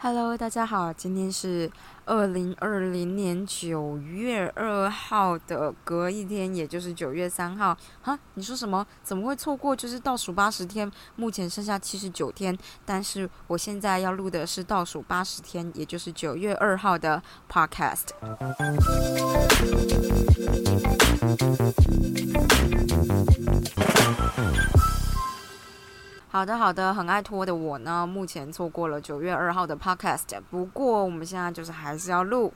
Hello，大家好，今天是二零二零年九月二号的隔一天，也就是九月三号。哈，你说什么？怎么会错过？就是倒数八十天，目前剩下七十九天，但是我现在要录的是倒数八十天，也就是九月二号的 Podcast。好的，好的，很爱拖的我呢，目前错过了九月二号的 podcast。不过我们现在就是还是要录，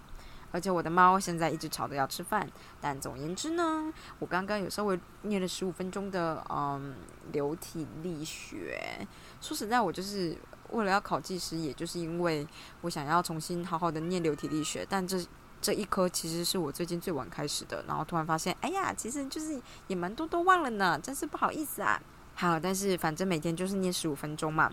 而且我的猫现在一直吵着要吃饭。但总言之呢，我刚刚有稍微念了十五分钟的嗯流体力学。说实在，我就是为了要考技师，也就是因为我想要重新好好的念流体力学。但这这一科其实是我最近最晚开始的，然后突然发现，哎呀，其实就是也蛮多都忘了呢，真是不好意思啊。好，但是反正每天就是念十五分钟嘛。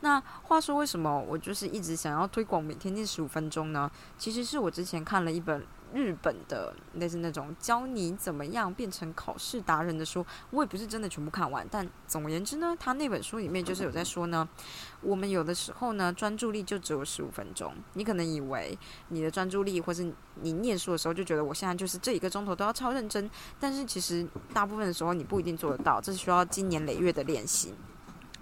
那话说，为什么我就是一直想要推广每天念十五分钟呢？其实是我之前看了一本。日本的类似那种教你怎么样变成考试达人的书，我也不是真的全部看完。但总而言之呢，他那本书里面就是有在说呢，我们有的时候呢，专注力就只有十五分钟。你可能以为你的专注力，或是你念书的时候就觉得我现在就是这一个钟头都要超认真，但是其实大部分的时候你不一定做得到，这是需要经年累月的练习。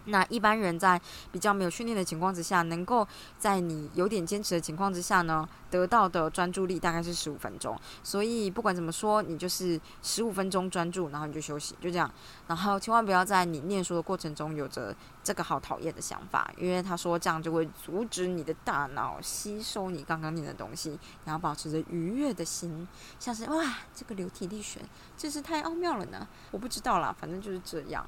那一般人在比较没有训练的情况之下，能够在你有点坚持的情况之下呢，得到的专注力大概是十五分钟。所以不管怎么说，你就是十五分钟专注，然后你就休息，就这样。然后千万不要在你念书的过程中有着这个好讨厌的想法，因为他说这样就会阻止你的大脑吸收你刚刚念的东西，然后保持着愉悦的心，像是哇，这个流体力学真是太奥妙了呢。我不知道啦，反正就是这样。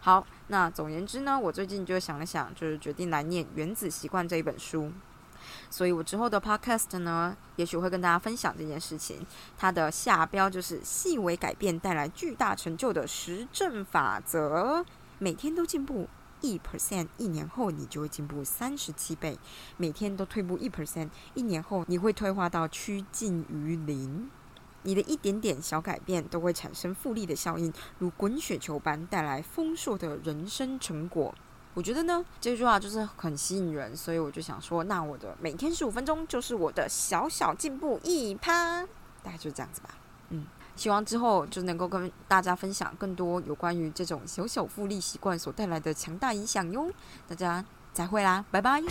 好，那总言之呢，我最近就想了想，就是决定来念《原子习惯》这一本书。所以我之后的 podcast 呢，也许会跟大家分享这件事情。它的下标就是“细微改变带来巨大成就的实证法则”。每天都进步一 percent，一年后你就会进步三十七倍。每天都退步一 percent，一年后你会退化到趋近于零。你的一点点小改变都会产生复利的效应，如滚雪球般带来丰硕的人生成果。我觉得呢，这句话就是很吸引人，所以我就想说，那我的每天十五分钟就是我的小小进步一趴，大概就是这样子吧。嗯，希望之后就能够跟大家分享更多有关于这种小小复利习惯所带来的强大影响哟。大家再会啦，拜拜。